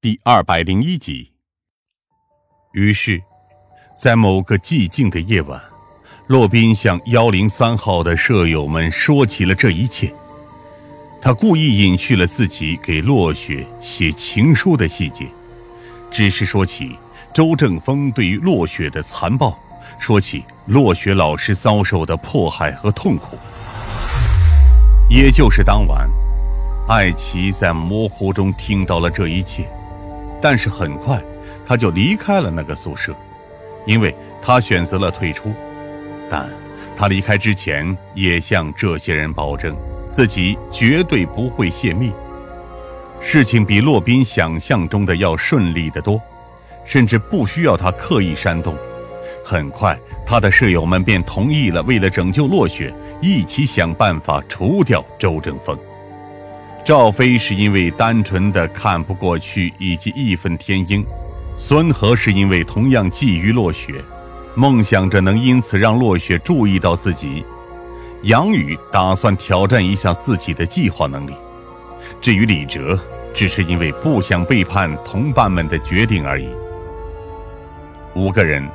第二百零一集。于是，在某个寂静的夜晚，洛宾向幺零三号的舍友们说起了这一切。他故意隐去了自己给落雪写情书的细节，只是说起周正峰对于落雪的残暴，说起落雪老师遭受的迫害和痛苦。也就是当晚，艾奇在模糊中听到了这一切。但是很快，他就离开了那个宿舍，因为他选择了退出。但他离开之前，也向这些人保证，自己绝对不会泄密。事情比洛宾想象中的要顺利得多，甚至不需要他刻意煽动。很快，他的舍友们便同意了，为了拯救落雪，一起想办法除掉周正峰。赵飞是因为单纯的看不过去以及义愤填膺，孙和是因为同样觊觎落雪，梦想着能因此让落雪注意到自己。杨宇打算挑战一下自己的计划能力。至于李哲，只是因为不想背叛同伴们的决定而已。五个人，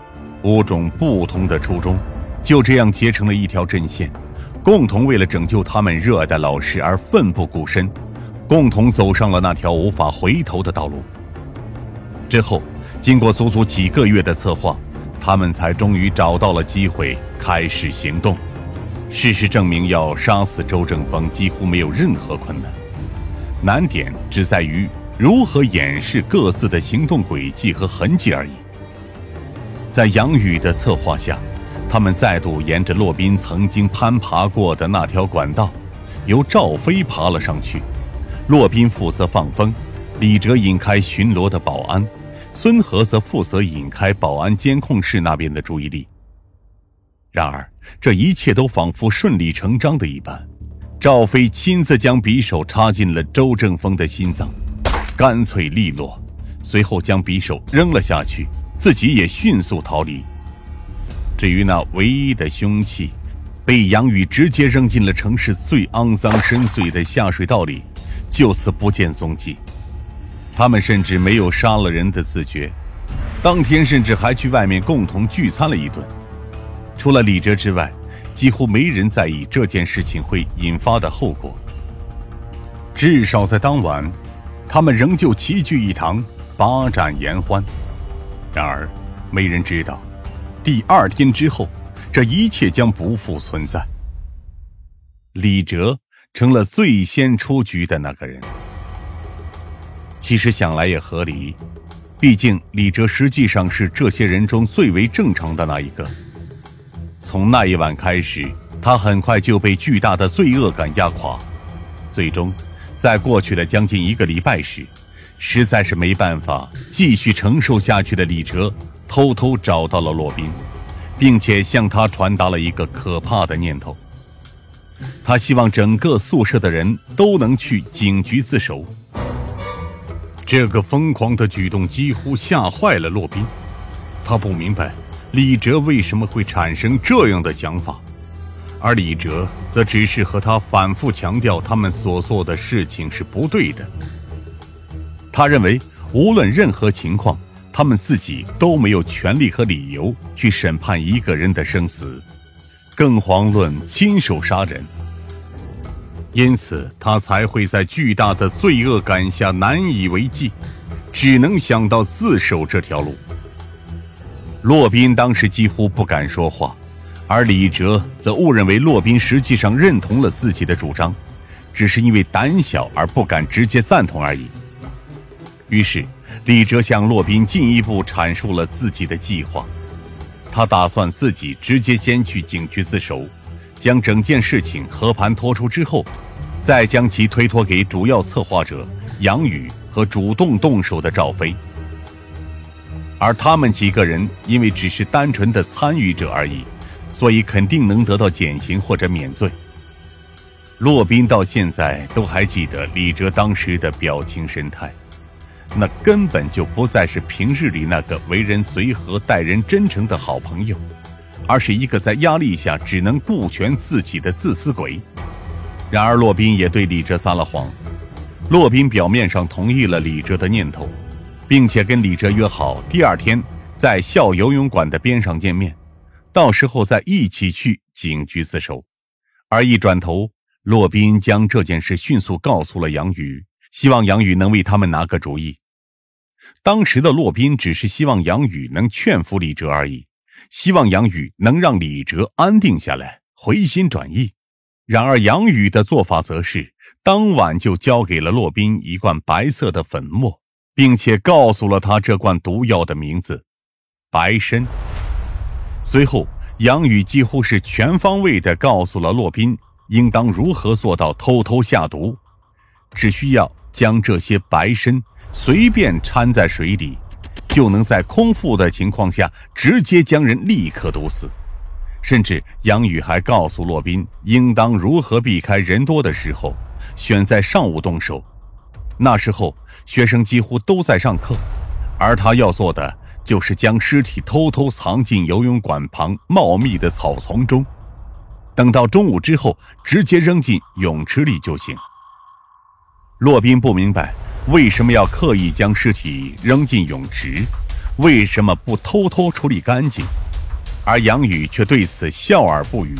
五种不同的初衷，就这样结成了一条阵线，共同为了拯救他们热爱的老师而奋不顾身。共同走上了那条无法回头的道路。之后，经过足足几个月的策划，他们才终于找到了机会开始行动。事实证明，要杀死周正峰几乎没有任何困难，难点只在于如何掩饰各自的行动轨迹和痕迹而已。在杨宇的策划下，他们再度沿着洛宾曾经攀爬过的那条管道，由赵飞爬了上去。洛宾负责放风，李哲引开巡逻的保安，孙和则负责引开保安监控室那边的注意力。然而，这一切都仿佛顺理成章的一般。赵飞亲自将匕首插进了周正峰的心脏，干脆利落，随后将匕首扔了下去，自己也迅速逃离。至于那唯一的凶器，被杨宇直接扔进了城市最肮脏深邃的下水道里。就此不见踪迹，他们甚至没有杀了人的自觉。当天甚至还去外面共同聚餐了一顿。除了李哲之外，几乎没人在意这件事情会引发的后果。至少在当晚，他们仍旧齐聚一堂，把盏言欢。然而，没人知道，第二天之后，这一切将不复存在。李哲。成了最先出局的那个人。其实想来也合理，毕竟李哲实际上是这些人中最为正常的那一个。从那一晚开始，他很快就被巨大的罪恶感压垮，最终，在过去了将近一个礼拜时，实在是没办法继续承受下去的李哲，偷偷找到了洛宾，并且向他传达了一个可怕的念头。他希望整个宿舍的人都能去警局自首。这个疯狂的举动几乎吓坏了洛宾，他不明白李哲为什么会产生这样的想法，而李哲则只是和他反复强调他们所做的事情是不对的。他认为，无论任何情况，他们自己都没有权利和理由去审判一个人的生死。更遑论亲手杀人，因此他才会在巨大的罪恶感下难以为继，只能想到自首这条路。洛宾当时几乎不敢说话，而李哲则误认为洛宾实际上认同了自己的主张，只是因为胆小而不敢直接赞同而已。于是，李哲向洛宾进一步阐述了自己的计划。他打算自己直接先去警局自首，将整件事情和盘托出之后，再将其推脱给主要策划者杨宇和主动动手的赵飞。而他们几个人因为只是单纯的参与者而已，所以肯定能得到减刑或者免罪。洛宾到现在都还记得李哲当时的表情神态。那根本就不再是平日里那个为人随和、待人真诚的好朋友，而是一个在压力下只能顾全自己的自私鬼。然而，洛宾也对李哲撒了谎。洛宾表面上同意了李哲的念头，并且跟李哲约好第二天在校游泳馆的边上见面，到时候再一起去警局自首。而一转头，骆宾将这件事迅速告诉了杨宇，希望杨宇能为他们拿个主意。当时的骆宾只是希望杨宇能劝服李哲而已，希望杨宇能让李哲安定下来，回心转意。然而杨宇的做法则是当晚就交给了骆宾一罐白色的粉末，并且告诉了他这罐毒药的名字——白参。随后，杨宇几乎是全方位地告诉了骆宾应当如何做到偷偷下毒，只需要将这些白参。随便掺在水里，就能在空腹的情况下直接将人立刻毒死。甚至杨宇还告诉骆宾，应当如何避开人多的时候，选在上午动手。那时候学生几乎都在上课，而他要做的就是将尸体偷偷藏进游泳馆旁茂密的草丛中，等到中午之后直接扔进泳池里就行。骆宾不明白。为什么要刻意将尸体扔进泳池？为什么不偷偷处理干净？而杨宇却对此笑而不语。